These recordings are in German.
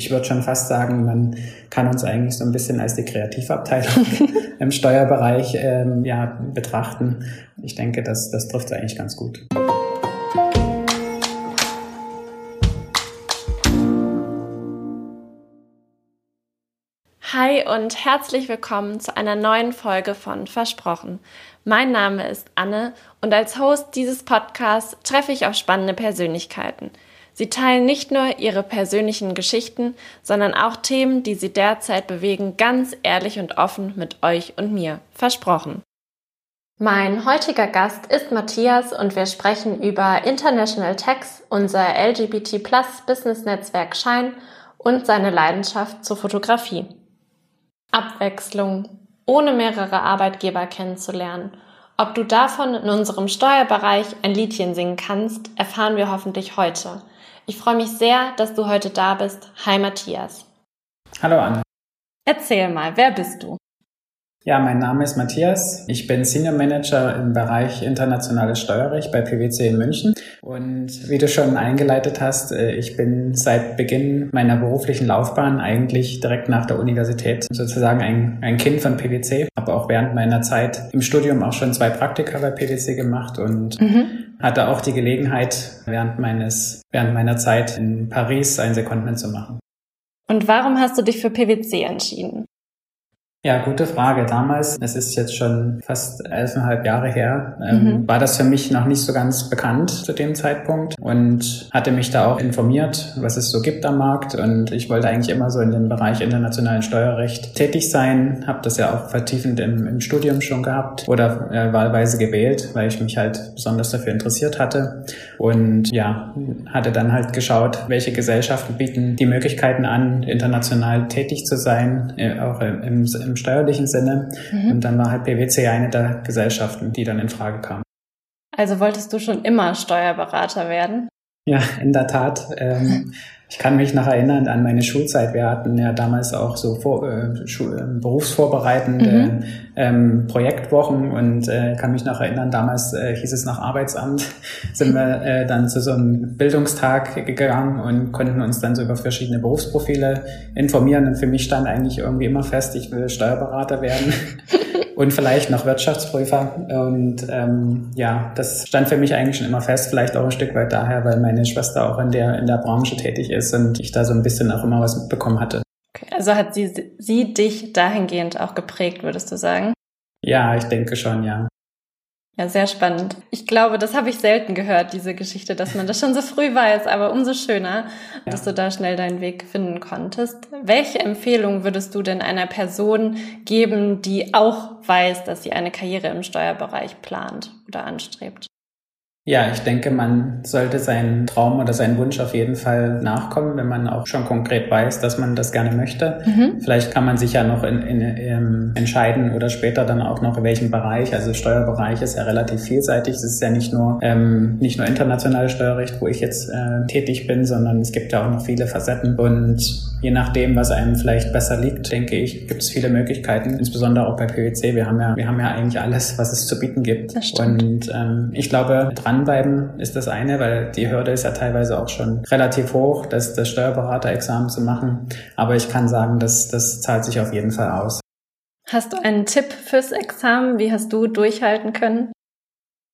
Ich würde schon fast sagen, man kann uns eigentlich so ein bisschen als die Kreativabteilung im Steuerbereich ähm, ja, betrachten. Ich denke, das, das trifft es eigentlich ganz gut. Hi und herzlich willkommen zu einer neuen Folge von Versprochen. Mein Name ist Anne und als Host dieses Podcasts treffe ich auf spannende Persönlichkeiten – Sie teilen nicht nur ihre persönlichen Geschichten, sondern auch Themen, die sie derzeit bewegen, ganz ehrlich und offen mit euch und mir. Versprochen. Mein heutiger Gast ist Matthias und wir sprechen über International Tax, unser LGBT Plus Business Netzwerk Schein und seine Leidenschaft zur Fotografie. Abwechslung, ohne mehrere Arbeitgeber kennenzulernen. Ob du davon in unserem Steuerbereich ein Liedchen singen kannst, erfahren wir hoffentlich heute. Ich freue mich sehr, dass du heute da bist. Hi Matthias. Hallo Anne. Erzähl mal, wer bist du? Ja, mein Name ist Matthias. Ich bin Senior Manager im Bereich internationales Steuerrecht bei PwC in München. Und wie du schon eingeleitet hast, äh, ich bin seit Beginn meiner beruflichen Laufbahn eigentlich direkt nach der Universität sozusagen ein, ein Kind von PwC. Habe auch während meiner Zeit im Studium auch schon zwei Praktika bei PwC gemacht und mhm. hatte auch die Gelegenheit, während meines, während meiner Zeit in Paris ein Secondment zu machen. Und warum hast du dich für PwC entschieden? Ja, gute Frage. Damals, es ist jetzt schon fast elfeinhalb Jahre her, ähm, mhm. war das für mich noch nicht so ganz bekannt zu dem Zeitpunkt und hatte mich da auch informiert, was es so gibt am Markt. Und ich wollte eigentlich immer so in dem Bereich internationalen Steuerrecht tätig sein, habe das ja auch vertiefend im, im Studium schon gehabt oder äh, wahlweise gewählt, weil ich mich halt besonders dafür interessiert hatte. Und ja, hatte dann halt geschaut, welche Gesellschaften bieten die Möglichkeiten an, international tätig zu sein, äh, auch im, im im steuerlichen Sinne. Mhm. Und dann war halt PwC eine der Gesellschaften, die dann in Frage kam. Also wolltest du schon immer Steuerberater werden? Ja, in der Tat. Ähm, ich kann mich noch erinnern an meine Schulzeit. Wir hatten ja damals auch so vor, äh, Schul äh, berufsvorbereitende mhm. ähm, Projektwochen und äh, kann mich noch erinnern, damals äh, hieß es nach Arbeitsamt, sind wir äh, dann zu so einem Bildungstag gegangen und konnten uns dann so über verschiedene Berufsprofile informieren. Und für mich stand eigentlich irgendwie immer fest, ich will Steuerberater werden. und vielleicht noch Wirtschaftsprüfer. Und ähm, ja, das stand für mich eigentlich schon immer fest, vielleicht auch ein Stück weit daher, weil meine Schwester auch in der, in der Branche tätig ist und ich da so ein bisschen auch immer was mitbekommen hatte. Okay, also hat sie, sie dich dahingehend auch geprägt, würdest du sagen? Ja, ich denke schon, ja. Ja, sehr spannend. Ich glaube, das habe ich selten gehört, diese Geschichte, dass man das schon so früh weiß, aber umso schöner, ja. dass du da schnell deinen Weg finden konntest. Welche Empfehlung würdest du denn einer Person geben, die auch weiß, dass sie eine Karriere im Steuerbereich plant oder anstrebt? Ja, ich denke, man sollte seinen Traum oder seinen Wunsch auf jeden Fall nachkommen, wenn man auch schon konkret weiß, dass man das gerne möchte. Mhm. Vielleicht kann man sich ja noch in, in, in, ähm, entscheiden oder später dann auch noch in welchem Bereich. Also Steuerbereich ist ja relativ vielseitig. Es ist ja nicht nur ähm, nicht nur internationales Steuerrecht, wo ich jetzt äh, tätig bin, sondern es gibt ja auch noch viele Facetten und je nachdem, was einem vielleicht besser liegt, denke ich, gibt es viele Möglichkeiten. Insbesondere auch bei PwC. Wir haben ja wir haben ja eigentlich alles, was es zu bieten gibt. Und ähm, ich glaube dran dranbleiben ist das eine, weil die Hürde ist ja teilweise auch schon relativ hoch, das, das Steuerberaterexamen zu machen. Aber ich kann sagen, das, das zahlt sich auf jeden Fall aus. Hast du einen Tipp fürs Examen? Wie hast du durchhalten können?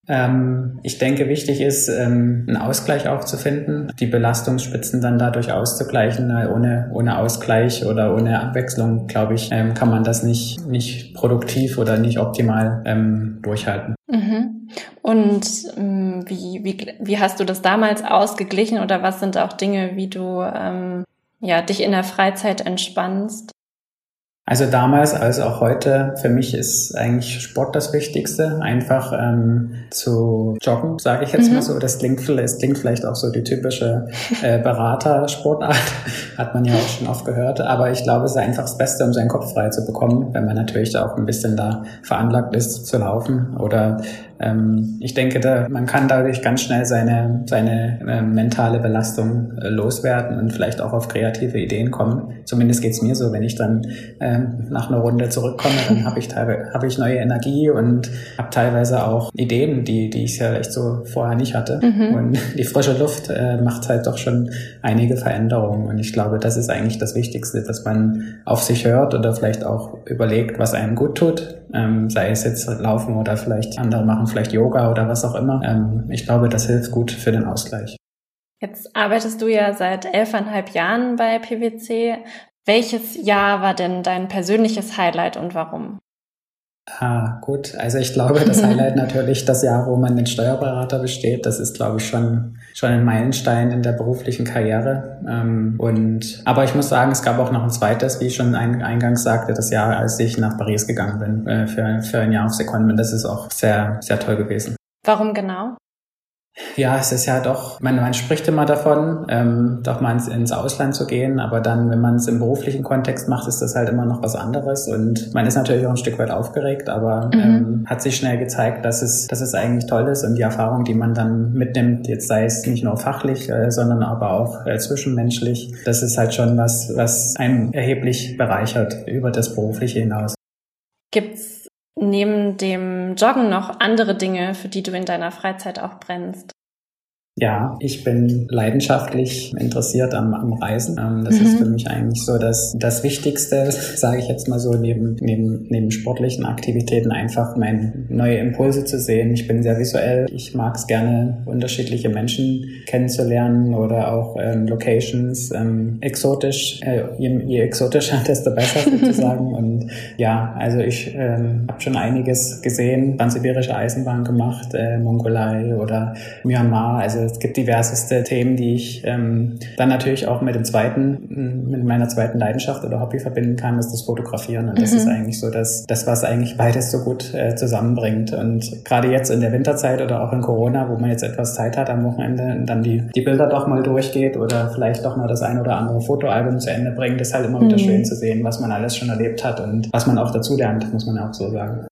Ähm, ich denke, wichtig ist, ähm, einen Ausgleich auch zu finden, die Belastungsspitzen dann dadurch auszugleichen. Ohne, ohne Ausgleich oder ohne Abwechslung, glaube ich, ähm, kann man das nicht, nicht produktiv oder nicht optimal ähm, durchhalten. Mhm. Und ähm, wie, wie, wie hast du das damals ausgeglichen oder was sind auch Dinge, wie du ähm, ja, dich in der Freizeit entspannst? Also damals als auch heute, für mich ist eigentlich Sport das Wichtigste. Einfach ähm, zu joggen, sage ich jetzt mhm. mal so. Das klingt, das klingt vielleicht auch so die typische äh, Beratersportart, hat man ja auch schon oft gehört. Aber ich glaube, es ist einfach das Beste, um seinen Kopf frei zu bekommen, wenn man natürlich auch ein bisschen da veranlagt ist zu laufen oder ähm, ich denke, da, man kann dadurch ganz schnell seine, seine äh, mentale Belastung äh, loswerden und vielleicht auch auf kreative Ideen kommen. Zumindest geht's mir so, wenn ich dann ähm, nach einer Runde zurückkomme, dann habe ich teilweise hab ich neue Energie und habe teilweise auch Ideen, die, die ich ja echt so vorher nicht hatte. Mhm. Und die frische Luft äh, macht halt doch schon einige Veränderungen. Und ich glaube, das ist eigentlich das Wichtigste, dass man auf sich hört oder vielleicht auch überlegt, was einem gut tut. Ähm, sei es jetzt Laufen oder vielleicht andere machen vielleicht Yoga oder was auch immer. Ähm, ich glaube, das hilft gut für den Ausgleich. Jetzt arbeitest du ja seit elfeinhalb Jahren bei PwC. Welches Jahr war denn dein persönliches Highlight und warum? Ah, gut. Also ich glaube, das Highlight natürlich das Jahr, wo man den Steuerberater besteht. Das ist, glaube ich, schon, schon ein Meilenstein in der beruflichen Karriere. Ähm, und, aber ich muss sagen, es gab auch noch ein zweites, wie ich schon eingangs sagte, das Jahr, als ich nach Paris gegangen bin, äh, für, für ein Jahr auf Secondment. Das ist auch sehr, sehr toll gewesen. Warum genau? Ja, es ist ja doch, man, man spricht immer davon, ähm, doch mal ins, ins Ausland zu gehen, aber dann, wenn man es im beruflichen Kontext macht, ist das halt immer noch was anderes und man ist natürlich auch ein Stück weit aufgeregt, aber mhm. ähm, hat sich schnell gezeigt, dass es, dass es eigentlich toll ist und die Erfahrung, die man dann mitnimmt, jetzt sei es nicht nur fachlich, äh, sondern aber auch äh, zwischenmenschlich, das ist halt schon was, was einen erheblich bereichert über das Berufliche hinaus. Gibt's neben dem Joggen noch andere Dinge, für die du in deiner Freizeit auch brennst? Ja, ich bin leidenschaftlich interessiert am, am Reisen. Ähm, das mhm. ist für mich eigentlich so das, das Wichtigste, sage ich jetzt mal so, neben, neben, neben sportlichen Aktivitäten einfach meine neue Impulse zu sehen. Ich bin sehr visuell. Ich mag es gerne, unterschiedliche Menschen kennenzulernen oder auch ähm, Locations ähm, exotisch. Äh, je, je exotischer, desto besser sozusagen. Und ja, also ich ähm, habe schon einiges gesehen. Transsibirische Eisenbahn gemacht, äh, Mongolei oder Myanmar. Also es gibt diverseste Themen, die ich ähm, dann natürlich auch mit dem zweiten, mit meiner zweiten Leidenschaft oder Hobby verbinden kann, ist das Fotografieren. Und das mhm. ist eigentlich so das, das, was eigentlich beides so gut äh, zusammenbringt. Und gerade jetzt in der Winterzeit oder auch in Corona, wo man jetzt etwas Zeit hat am Wochenende und dann die, die Bilder doch mal durchgeht oder vielleicht doch mal das ein oder andere Fotoalbum zu Ende bringt, ist halt immer wieder mhm. schön zu sehen, was man alles schon erlebt hat und was man auch dazu lernt, muss man auch so sagen.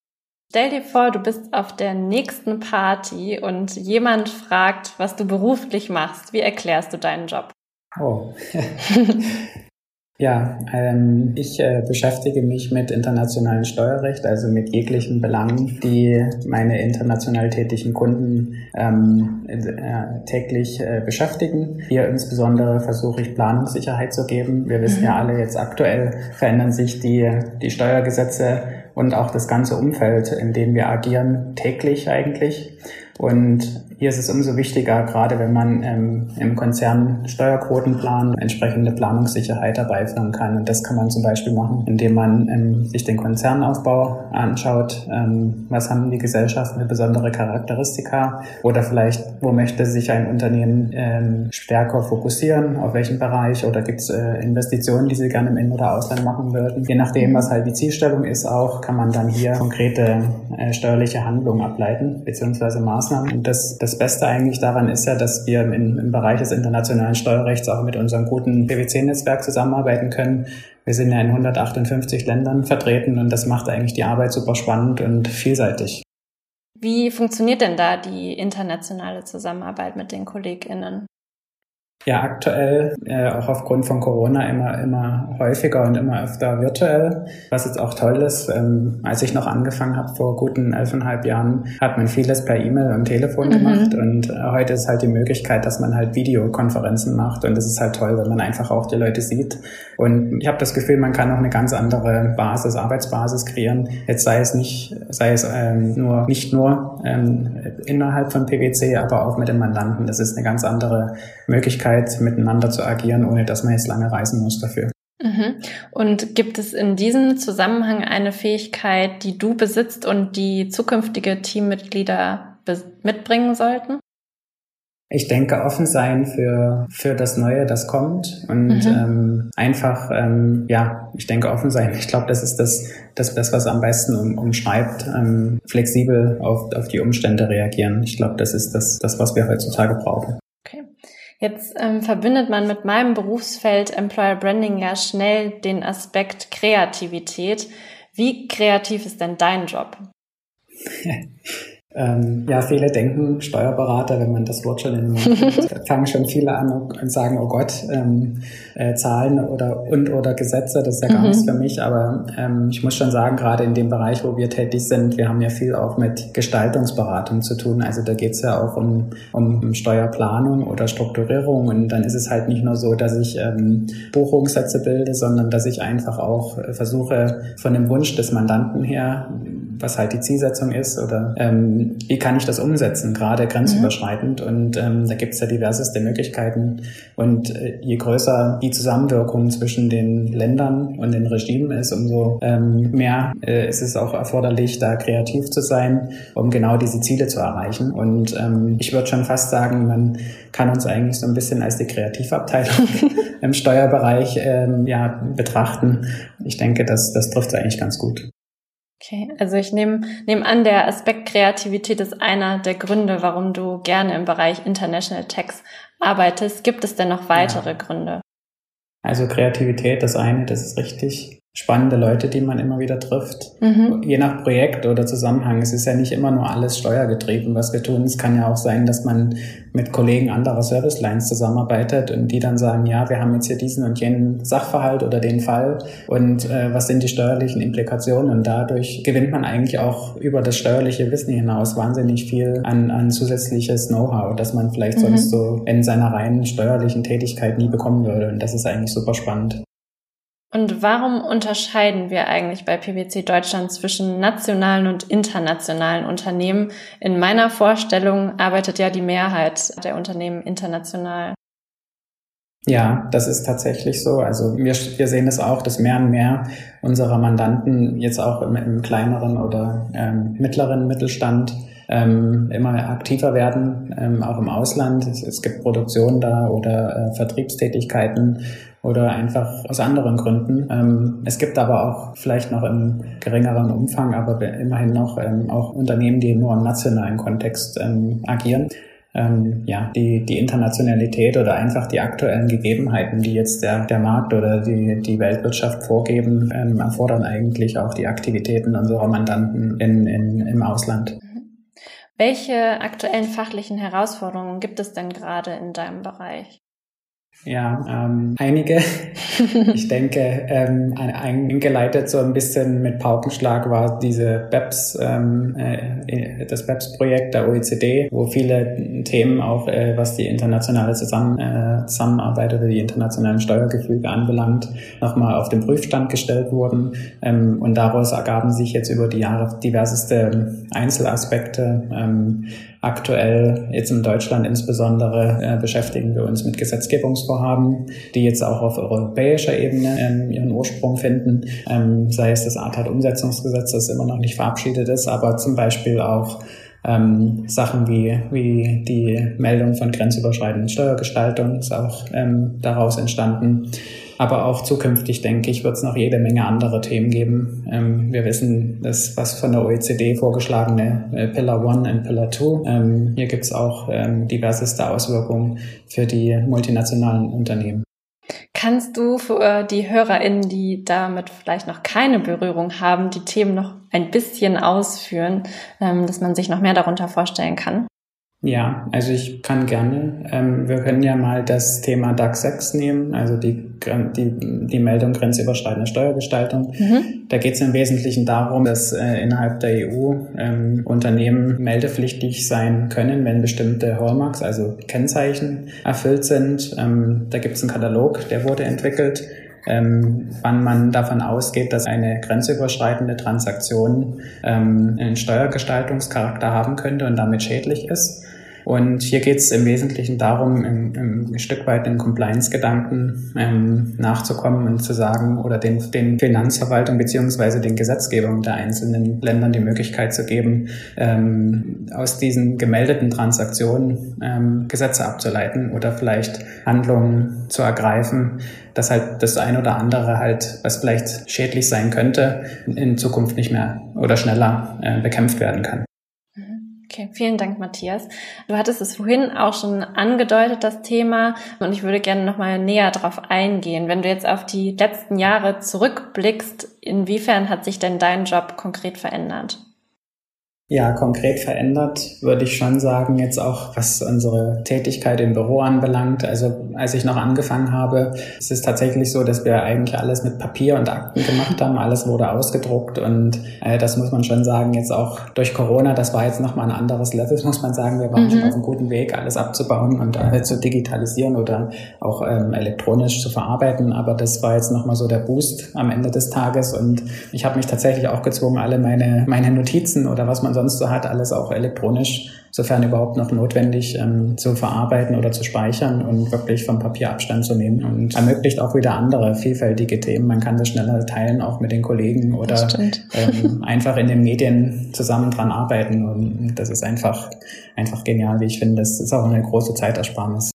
Stell dir vor, du bist auf der nächsten Party und jemand fragt, was du beruflich machst. Wie erklärst du deinen Job? Oh. ja, ähm, ich äh, beschäftige mich mit internationalem Steuerrecht, also mit jeglichen Belangen, die meine international tätigen Kunden ähm, äh, täglich äh, beschäftigen. Hier insbesondere versuche ich Planungssicherheit zu geben. Wir wissen mhm. ja alle, jetzt aktuell verändern sich die, die Steuergesetze und auch das ganze Umfeld, in dem wir agieren, täglich eigentlich. Und hier ist es umso wichtiger, gerade wenn man ähm, im Konzern Steuerquotenplan entsprechende Planungssicherheit herbeiführen kann. Und das kann man zum Beispiel machen, indem man ähm, sich den Konzernaufbau anschaut. Ähm, was haben die Gesellschaften für besondere Charakteristika? Oder vielleicht, wo möchte sich ein Unternehmen ähm, stärker fokussieren? Auf welchen Bereich? Oder gibt es äh, Investitionen, die sie gerne im In- oder Ausland machen würden? Je nachdem, was halt die Zielstellung ist auch, kann man dann hier konkrete äh, steuerliche Handlungen ableiten, beziehungsweise Maßnahmen. Und das, das das Beste eigentlich daran ist ja, dass wir im, im Bereich des internationalen Steuerrechts auch mit unserem guten PwC-Netzwerk zusammenarbeiten können. Wir sind ja in 158 Ländern vertreten und das macht eigentlich die Arbeit super spannend und vielseitig. Wie funktioniert denn da die internationale Zusammenarbeit mit den KollegInnen? Ja, aktuell, äh, auch aufgrund von Corona, immer, immer häufiger und immer öfter virtuell, was jetzt auch toll ist. Ähm, als ich noch angefangen habe, vor guten elfeinhalb Jahren, hat man vieles per E-Mail und Telefon mhm. gemacht und äh, heute ist halt die Möglichkeit, dass man halt Videokonferenzen macht und das ist halt toll, wenn man einfach auch die Leute sieht. Und ich habe das Gefühl, man kann auch eine ganz andere Basis, Arbeitsbasis kreieren. Jetzt sei es nicht, sei es ähm, nur, nicht nur ähm, innerhalb von PwC, aber auch mit dem Mandanten. Das ist eine ganz andere Möglichkeit, Möglichkeit, miteinander zu agieren, ohne dass man jetzt lange reisen muss dafür. Mhm. Und gibt es in diesem Zusammenhang eine Fähigkeit, die du besitzt und die zukünftige Teammitglieder mitbringen sollten? Ich denke, offen sein für, für das Neue, das kommt und mhm. ähm, einfach, ähm, ja, ich denke, offen sein. Ich glaube, das ist das, das, das was am besten um, umschreibt, ähm, flexibel auf, auf die Umstände reagieren. Ich glaube, das ist das, das, was wir heutzutage brauchen. Jetzt ähm, verbindet man mit meinem Berufsfeld Employer Branding ja schnell den Aspekt Kreativität. Wie kreativ ist denn dein Job? Ähm, ja, viele denken Steuerberater, wenn man das Wort schon in den Mund fangen schon viele an und sagen, oh Gott, ähm, äh, Zahlen oder und oder Gesetze, das ist ja gar mhm. nichts für mich. Aber ähm, ich muss schon sagen, gerade in dem Bereich, wo wir tätig sind, wir haben ja viel auch mit Gestaltungsberatung zu tun. Also da geht es ja auch um, um Steuerplanung oder Strukturierung. Und dann ist es halt nicht nur so, dass ich ähm, Buchungssätze bilde, sondern dass ich einfach auch versuche, von dem Wunsch des Mandanten her, was halt die Zielsetzung ist oder ähm, wie kann ich das umsetzen, gerade grenzüberschreitend. Mhm. Und ähm, da gibt es ja diverseste Möglichkeiten. Und äh, je größer die Zusammenwirkung zwischen den Ländern und den Regimen ist, umso ähm, mehr äh, ist es auch erforderlich, da kreativ zu sein, um genau diese Ziele zu erreichen. Und ähm, ich würde schon fast sagen, man kann uns eigentlich so ein bisschen als die Kreativabteilung im Steuerbereich ähm, ja, betrachten. Ich denke, das, das trifft es eigentlich ganz gut. Okay, also ich nehme nehm an, der Aspekt Kreativität ist einer der Gründe, warum du gerne im Bereich International Tax arbeitest. Gibt es denn noch weitere ja. Gründe? Also Kreativität, das eine, das ist richtig spannende Leute, die man immer wieder trifft. Mhm. Je nach Projekt oder Zusammenhang. Es ist ja nicht immer nur alles steuergetrieben, was wir tun. Es kann ja auch sein, dass man mit Kollegen anderer Servicelines zusammenarbeitet und die dann sagen, ja, wir haben jetzt hier diesen und jenen Sachverhalt oder den Fall und äh, was sind die steuerlichen Implikationen? Und dadurch gewinnt man eigentlich auch über das steuerliche Wissen hinaus wahnsinnig viel an, an zusätzliches Know-how, das man vielleicht mhm. sonst so in seiner reinen steuerlichen Tätigkeit nie bekommen würde. Und das ist eigentlich super spannend. Und warum unterscheiden wir eigentlich bei PwC Deutschland zwischen nationalen und internationalen Unternehmen? In meiner Vorstellung arbeitet ja die Mehrheit der Unternehmen international. Ja, das ist tatsächlich so. Also wir, wir sehen es auch, dass mehr und mehr unserer Mandanten jetzt auch im, im kleineren oder ähm, mittleren Mittelstand ähm, immer aktiver werden, ähm, auch im Ausland. Es, es gibt Produktion da oder äh, Vertriebstätigkeiten oder einfach aus anderen Gründen. Ähm, es gibt aber auch vielleicht noch im geringeren Umfang, aber immerhin noch ähm, auch Unternehmen, die nur im nationalen Kontext ähm, agieren. Ähm, ja, die, die Internationalität oder einfach die aktuellen Gegebenheiten, die jetzt der, der Markt oder die, die Weltwirtschaft vorgeben, ähm, erfordern eigentlich auch die Aktivitäten unserer Mandanten in, in, im Ausland. Mhm. Welche aktuellen fachlichen Herausforderungen gibt es denn gerade in deinem Bereich? Ja, ähm, einige. ich denke, ähm, eingeleitet so ein bisschen mit Paukenschlag war diese BEPS, ähm, äh, das BEPS-Projekt der OECD, wo viele Themen auch, äh, was die internationale Zusammen äh, Zusammenarbeit oder die internationalen Steuergefüge anbelangt, nochmal auf den Prüfstand gestellt wurden. Ähm, und daraus ergaben sich jetzt über die Jahre diverseste Einzelaspekte. Ähm, Aktuell, jetzt in Deutschland insbesondere, äh, beschäftigen wir uns mit Gesetzgebungsvorhaben, die jetzt auch auf europäischer Ebene ähm, ihren Ursprung finden, ähm, sei es das ATAT-Umsetzungsgesetz, das immer noch nicht verabschiedet ist, aber zum Beispiel auch ähm, Sachen wie, wie die Meldung von grenzüberschreitenden Steuergestaltung ist auch ähm, daraus entstanden. Aber auch zukünftig, denke ich, wird es noch jede Menge andere Themen geben. Ähm, wir wissen, dass was von der OECD vorgeschlagene äh, Pillar One und Pillar Two. Ähm, hier gibt es auch ähm, diverseste Auswirkungen für die multinationalen Unternehmen. Kannst du für die HörerInnen, die damit vielleicht noch keine Berührung haben, die Themen noch ein bisschen ausführen, ähm, dass man sich noch mehr darunter vorstellen kann? Ja, also ich kann gerne. Ähm, wir können ja mal das Thema DAX 6 nehmen, also die, die, die Meldung grenzüberschreitende Steuergestaltung. Mhm. Da geht es im Wesentlichen darum, dass äh, innerhalb der EU ähm, Unternehmen meldepflichtig sein können, wenn bestimmte Hallmarks, also Kennzeichen, erfüllt sind. Ähm, da gibt es einen Katalog, der wurde entwickelt. Ähm, wann man davon ausgeht, dass eine grenzüberschreitende Transaktion ähm, einen Steuergestaltungscharakter haben könnte und damit schädlich ist. Und hier geht es im Wesentlichen darum, im, im, ein Stück weit den Compliance-Gedanken ähm, nachzukommen und zu sagen oder den, den Finanzverwaltung beziehungsweise den Gesetzgebungen der einzelnen Ländern die Möglichkeit zu geben, ähm, aus diesen gemeldeten Transaktionen ähm, Gesetze abzuleiten oder vielleicht Handlungen zu ergreifen, dass halt das ein oder andere halt, was vielleicht schädlich sein könnte, in Zukunft nicht mehr oder schneller äh, bekämpft werden kann. Okay, vielen Dank, Matthias. Du hattest es vorhin auch schon angedeutet, das Thema, und ich würde gerne nochmal näher darauf eingehen. Wenn du jetzt auf die letzten Jahre zurückblickst, inwiefern hat sich denn dein Job konkret verändert? Ja, konkret verändert würde ich schon sagen, jetzt auch was unsere Tätigkeit im Büro anbelangt. Also als ich noch angefangen habe, es ist tatsächlich so, dass wir eigentlich alles mit Papier und Akten gemacht haben. Alles wurde ausgedruckt und äh, das muss man schon sagen, jetzt auch durch Corona, das war jetzt nochmal ein anderes Level, muss man sagen. Wir waren mhm. schon auf einem guten Weg, alles abzubauen und äh, zu digitalisieren oder auch ähm, elektronisch zu verarbeiten. Aber das war jetzt nochmal so der Boost am Ende des Tages und ich habe mich tatsächlich auch gezwungen, alle meine, meine Notizen oder was man sonst so hat, alles auch elektronisch, sofern überhaupt noch notwendig, ähm, zu verarbeiten oder zu speichern und wirklich vom Papier Abstand zu nehmen und ermöglicht auch wieder andere vielfältige Themen. Man kann das schneller teilen, auch mit den Kollegen oder ähm, einfach in den Medien zusammen dran arbeiten und das ist einfach, einfach genial, wie ich finde. Das ist auch eine große Zeitersparnis.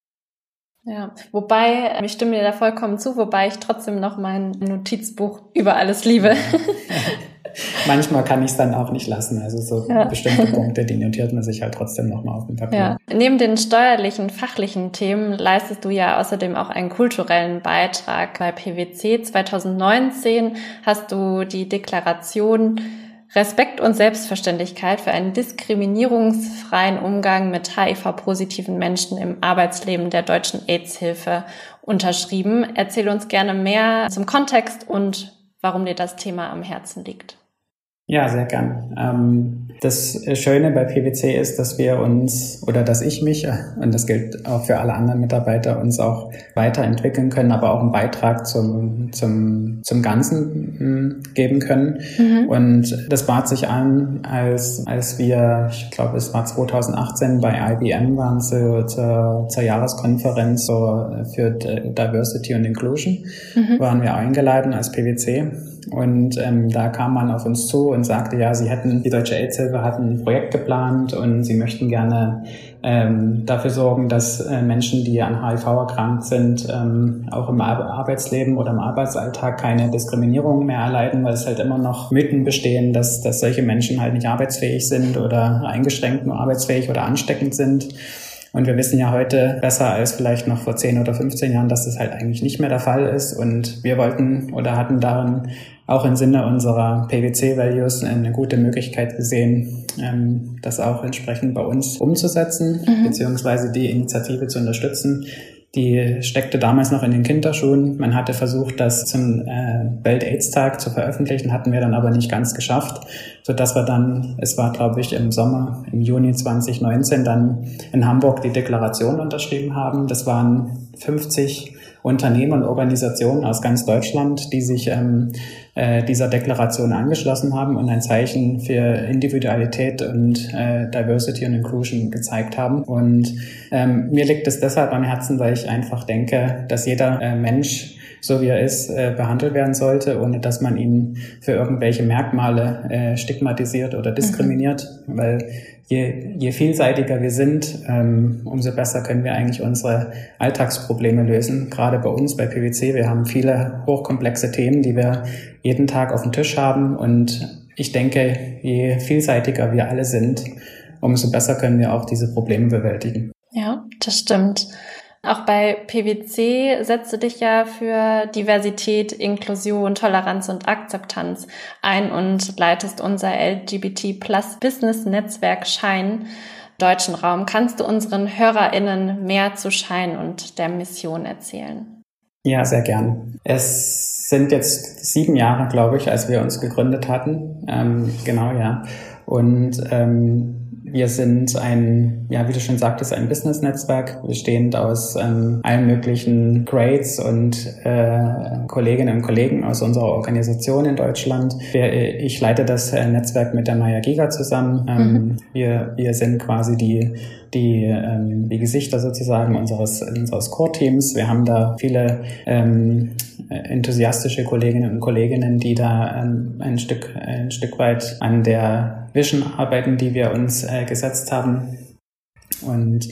Ja, wobei, ich stimme dir da vollkommen zu, wobei ich trotzdem noch mein Notizbuch über alles liebe. manchmal kann ich es dann auch nicht lassen. Also so ja. bestimmte Punkte, die notiert man sich halt trotzdem nochmal auf dem Papier. Ja. Neben den steuerlichen, fachlichen Themen leistest du ja außerdem auch einen kulturellen Beitrag. Bei PwC 2019 hast du die Deklaration Respekt und Selbstverständlichkeit für einen diskriminierungsfreien Umgang mit HIV-positiven Menschen im Arbeitsleben der deutschen AIDS-Hilfe unterschrieben. Erzähl uns gerne mehr zum Kontext und warum dir das Thema am Herzen liegt. Ja, sehr gern. Ähm, das Schöne bei PwC ist, dass wir uns oder dass ich mich, äh, und das gilt auch für alle anderen Mitarbeiter, uns auch weiterentwickeln können, aber auch einen Beitrag zum, zum, zum Ganzen hm, geben können. Mhm. Und das bat sich an, als, als wir, ich glaube, es war 2018 bei IBM waren zu, zur, zur Jahreskonferenz für Diversity und Inclusion, mhm. waren wir eingeladen als PwC. Und ähm, da kam man auf uns zu und sagte, ja, sie hätten, die Deutsche AIDS-Hilfe hatten ein Projekt geplant und sie möchten gerne ähm, dafür sorgen, dass äh, Menschen, die an HIV erkrankt sind, ähm, auch im Ar Arbeitsleben oder im Arbeitsalltag keine Diskriminierung mehr erleiden, weil es halt immer noch Mythen bestehen, dass, dass solche Menschen halt nicht arbeitsfähig sind oder eingeschränkt nur arbeitsfähig oder ansteckend sind. Und wir wissen ja heute besser als vielleicht noch vor 10 oder 15 Jahren, dass das halt eigentlich nicht mehr der Fall ist. Und wir wollten oder hatten darin auch im Sinne unserer PwC-Values eine gute Möglichkeit gesehen, ähm, das auch entsprechend bei uns umzusetzen, mhm. beziehungsweise die Initiative zu unterstützen. Die steckte damals noch in den Kinderschuhen. Man hatte versucht, das zum äh, Welt-AIDS-Tag zu veröffentlichen, hatten wir dann aber nicht ganz geschafft, so dass wir dann, es war glaube ich im Sommer, im Juni 2019, dann in Hamburg die Deklaration unterschrieben haben. Das waren 50 Unternehmen und Organisationen aus ganz Deutschland, die sich ähm, äh, dieser Deklaration angeschlossen haben und ein Zeichen für Individualität und äh, Diversity und Inclusion gezeigt haben. Und ähm, mir liegt es deshalb am Herzen, weil ich einfach denke, dass jeder äh, Mensch so wie er ist, äh, behandelt werden sollte, ohne dass man ihn für irgendwelche Merkmale äh, stigmatisiert oder diskriminiert, mhm. weil je, je vielseitiger wir sind, ähm, umso besser können wir eigentlich unsere Alltagsprobleme lösen. Gerade bei uns, bei PwC, wir haben viele hochkomplexe Themen, die wir jeden Tag auf dem Tisch haben. Und ich denke, je vielseitiger wir alle sind, umso besser können wir auch diese Probleme bewältigen. Ja, das stimmt. Auch bei PwC setzt du dich ja für Diversität, Inklusion, Toleranz und Akzeptanz ein und leitest unser LGBT Plus Business Netzwerk Schein deutschen Raum. Kannst du unseren HörerInnen mehr zu Schein und der Mission erzählen? Ja, sehr gern. Es sind jetzt sieben Jahre, glaube ich, als wir uns gegründet hatten. Ähm, genau, ja. Und ähm, wir sind ein, ja, wie du schon sagtest, ein Business-Netzwerk, bestehend aus ähm, allen möglichen Grades und äh, Kolleginnen und Kollegen aus unserer Organisation in Deutschland. Wir, ich leite das äh, Netzwerk mit der Maya Giga zusammen. Ähm, mhm. wir, wir sind quasi die die, ähm, die Gesichter sozusagen unseres, unseres Core-Teams. Wir haben da viele ähm, enthusiastische Kolleginnen und Kolleginnen, die da ähm, ein, Stück, ein Stück weit an der Vision arbeiten, die wir uns äh, gesetzt haben. Und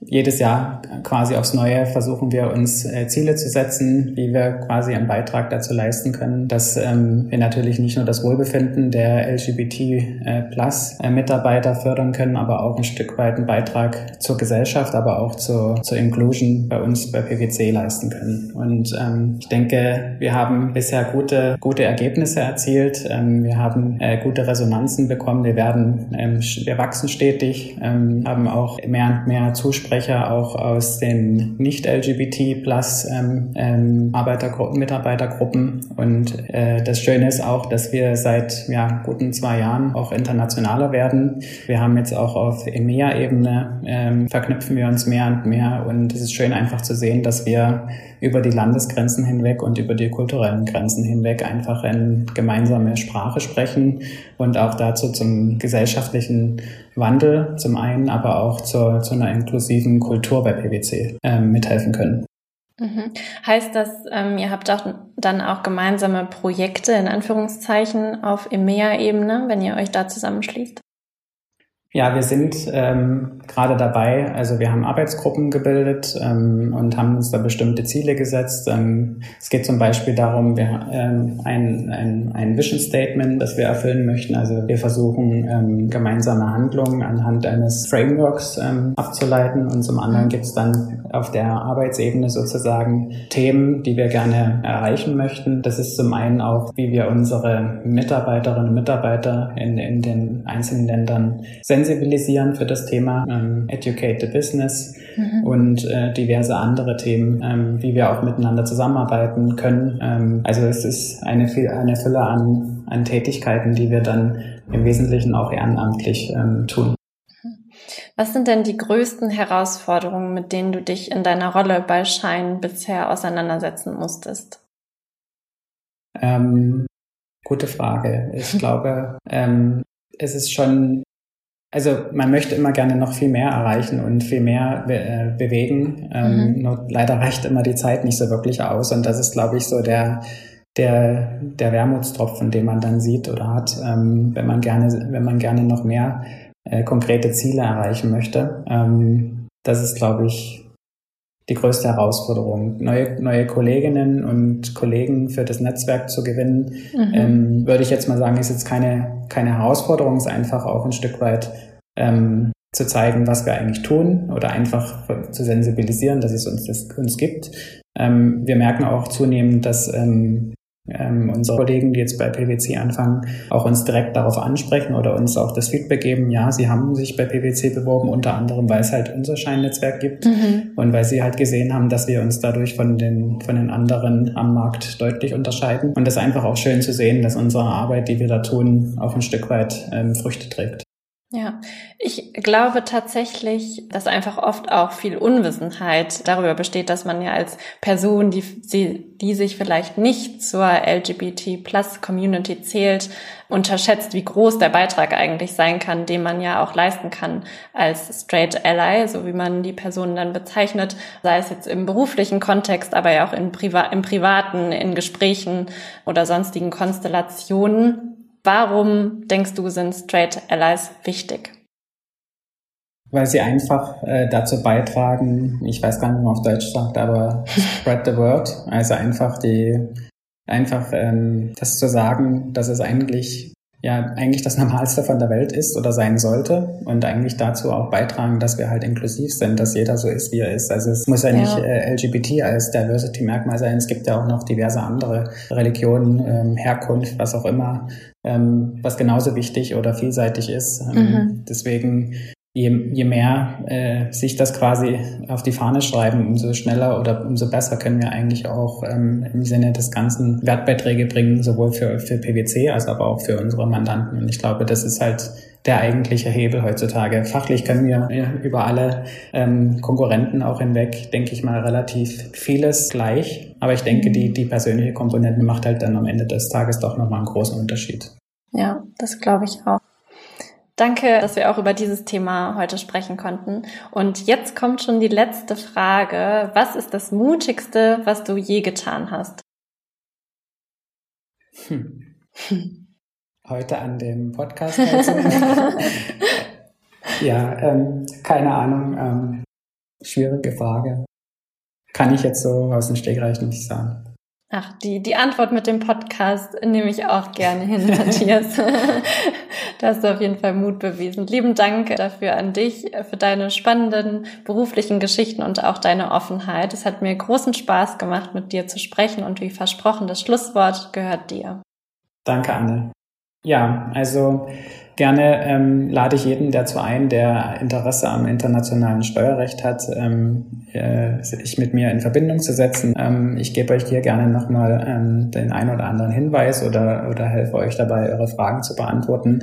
jedes Jahr quasi aufs Neue versuchen wir uns äh, Ziele zu setzen, wie wir quasi einen Beitrag dazu leisten können, dass ähm, wir natürlich nicht nur das Wohlbefinden der LGBT äh, äh, fördern können, aber auch ein Stück weit einen Beitrag zur Gesellschaft, aber auch zur, zur Inclusion bei uns bei PwC leisten können. Und ähm, ich denke, wir haben bisher gute, gute Ergebnisse erzielt. Ähm, wir haben äh, gute Resonanzen bekommen. Wir werden, ähm, wir wachsen stetig, ähm, haben auch mehr und mehr Zusprechung Sprecher auch aus den nicht-LGBT plus ähm, ähm, Arbeitergruppen, Mitarbeitergruppen. Und äh, das Schöne ist auch, dass wir seit ja, guten zwei Jahren auch internationaler werden. Wir haben jetzt auch auf EMEA-Ebene ähm, verknüpfen wir uns mehr und mehr. Und es ist schön einfach zu sehen, dass wir über die Landesgrenzen hinweg und über die kulturellen Grenzen hinweg einfach in gemeinsame Sprache sprechen und auch dazu zum gesellschaftlichen Wandel zum einen, aber auch zur, zu einer inklusiven Kultur bei PwC äh, mithelfen können. Mhm. Heißt das, ähm, ihr habt auch dann auch gemeinsame Projekte in Anführungszeichen auf EMEA-Ebene, wenn ihr euch da zusammenschließt? Ja, wir sind ähm, gerade dabei, also wir haben Arbeitsgruppen gebildet ähm, und haben uns da bestimmte Ziele gesetzt. Ähm, es geht zum Beispiel darum, wir ähm, ein, ein, ein Vision Statement, das wir erfüllen möchten. Also wir versuchen ähm, gemeinsame Handlungen anhand eines Frameworks ähm, abzuleiten und zum anderen gibt es dann auf der Arbeitsebene sozusagen Themen, die wir gerne erreichen möchten. Das ist zum einen auch, wie wir unsere Mitarbeiterinnen und Mitarbeiter in, in den einzelnen Ländern sensibilisieren für das Thema ähm, Educate the Business mhm. und äh, diverse andere Themen, ähm, wie wir auch miteinander zusammenarbeiten können. Ähm, also es ist eine, eine Fülle an, an Tätigkeiten, die wir dann im Wesentlichen auch ehrenamtlich ähm, tun. Was sind denn die größten Herausforderungen, mit denen du dich in deiner Rolle bei Schein bisher auseinandersetzen musstest? Ähm, gute Frage. Ich glaube, ähm, es ist schon also man möchte immer gerne noch viel mehr erreichen und viel mehr be äh, bewegen. Ähm, mhm. Nur leider reicht immer die Zeit nicht so wirklich aus. Und das ist, glaube ich, so der, der, der Wermutstropfen, den man dann sieht oder hat, ähm, wenn man gerne, wenn man gerne noch mehr äh, konkrete Ziele erreichen möchte. Ähm, das ist, glaube ich, die größte Herausforderung. Neue, neue Kolleginnen und Kollegen für das Netzwerk zu gewinnen, mhm. ähm, würde ich jetzt mal sagen, ist jetzt keine, keine Herausforderung, ist einfach auch ein Stück weit ähm, zu zeigen, was wir eigentlich tun oder einfach zu sensibilisieren, dass es uns das uns gibt. Ähm, wir merken auch zunehmend, dass ähm, ähm, unsere Kollegen, die jetzt bei PwC anfangen, auch uns direkt darauf ansprechen oder uns auch das Feedback geben, ja, sie haben sich bei PwC beworben, unter anderem, weil es halt unser Scheinnetzwerk gibt mhm. und weil sie halt gesehen haben, dass wir uns dadurch von den, von den anderen am Markt deutlich unterscheiden. Und das ist einfach auch schön zu sehen, dass unsere Arbeit, die wir da tun, auch ein Stück weit ähm, Früchte trägt. Ja, ich glaube tatsächlich, dass einfach oft auch viel Unwissenheit darüber besteht, dass man ja als Person, die, die sich vielleicht nicht zur LGBT Plus Community zählt, unterschätzt, wie groß der Beitrag eigentlich sein kann, den man ja auch leisten kann als Straight Ally, so wie man die Person dann bezeichnet, sei es jetzt im beruflichen Kontext, aber ja auch in Priva im privaten, in Gesprächen oder sonstigen Konstellationen. Warum denkst du, sind Straight Allies wichtig? Weil sie einfach äh, dazu beitragen, ich weiß gar nicht, wie man auf Deutsch sagt, aber spread the word. Also einfach die, einfach ähm, das zu sagen, dass es eigentlich ja eigentlich das Normalste von der Welt ist oder sein sollte und eigentlich dazu auch beitragen, dass wir halt inklusiv sind, dass jeder so ist, wie er ist. Also es muss ja, ja. nicht äh, LGBT als Diversity-Merkmal sein, es gibt ja auch noch diverse andere Religionen, ähm, Herkunft, was auch immer, ähm, was genauso wichtig oder vielseitig ist. Ähm, mhm. Deswegen je, je mehr äh, sich das quasi auf die Fahne schreiben, umso schneller oder umso besser können wir eigentlich auch ähm, im Sinne des Ganzen Wertbeiträge bringen, sowohl für, für PwC als aber auch für unsere Mandanten. Und ich glaube, das ist halt der eigentliche Hebel heutzutage. Fachlich können wir über alle ähm, Konkurrenten auch hinweg, denke ich mal, relativ vieles gleich. Aber ich denke, die, die persönliche Komponente macht halt dann am Ende des Tages doch nochmal einen großen Unterschied. Ja, das glaube ich auch. Danke, dass wir auch über dieses Thema heute sprechen konnten. Und jetzt kommt schon die letzte Frage. Was ist das Mutigste, was du je getan hast? Hm. Heute an dem Podcast Ja, ähm, keine Ahnung. Ähm, schwierige Frage. Kann ich jetzt so aus dem Stegreich nicht sagen. Ach, die, die Antwort mit dem Podcast nehme ich auch gerne hin, Matthias. da hast du auf jeden Fall Mut bewiesen. Lieben Dank dafür an dich, für deine spannenden beruflichen Geschichten und auch deine Offenheit. Es hat mir großen Spaß gemacht, mit dir zu sprechen und wie versprochen, das Schlusswort gehört dir. Danke, Anne. Ja, also Gerne ähm, lade ich jeden dazu ein, der Interesse am internationalen Steuerrecht hat, ähm, äh, sich mit mir in Verbindung zu setzen. Ähm, ich gebe euch hier gerne nochmal ähm, den ein oder anderen Hinweis oder, oder helfe euch dabei, eure Fragen zu beantworten.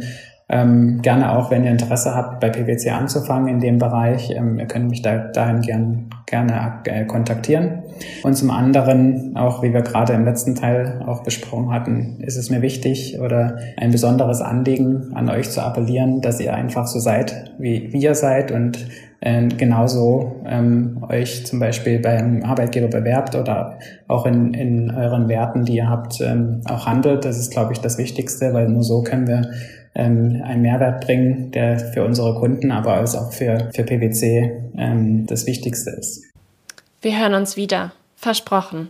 Ähm, gerne auch, wenn ihr Interesse habt, bei PwC anzufangen in dem Bereich. Ähm, ihr könnt mich da, dahin gern, gerne äh, kontaktieren. Und zum anderen, auch wie wir gerade im letzten Teil auch besprochen hatten, ist es mir wichtig oder ein besonderes Anliegen an euch zu appellieren, dass ihr einfach so seid, wie wir seid und äh, genauso ähm, euch zum Beispiel beim Arbeitgeber bewerbt oder auch in, in euren Werten, die ihr habt, ähm, auch handelt. Das ist, glaube ich, das Wichtigste, weil nur so können wir ähm, einen Mehrwert bringen, der für unsere Kunden, aber auch für, für PwC ähm, das Wichtigste ist. Wir hören uns wieder. Versprochen.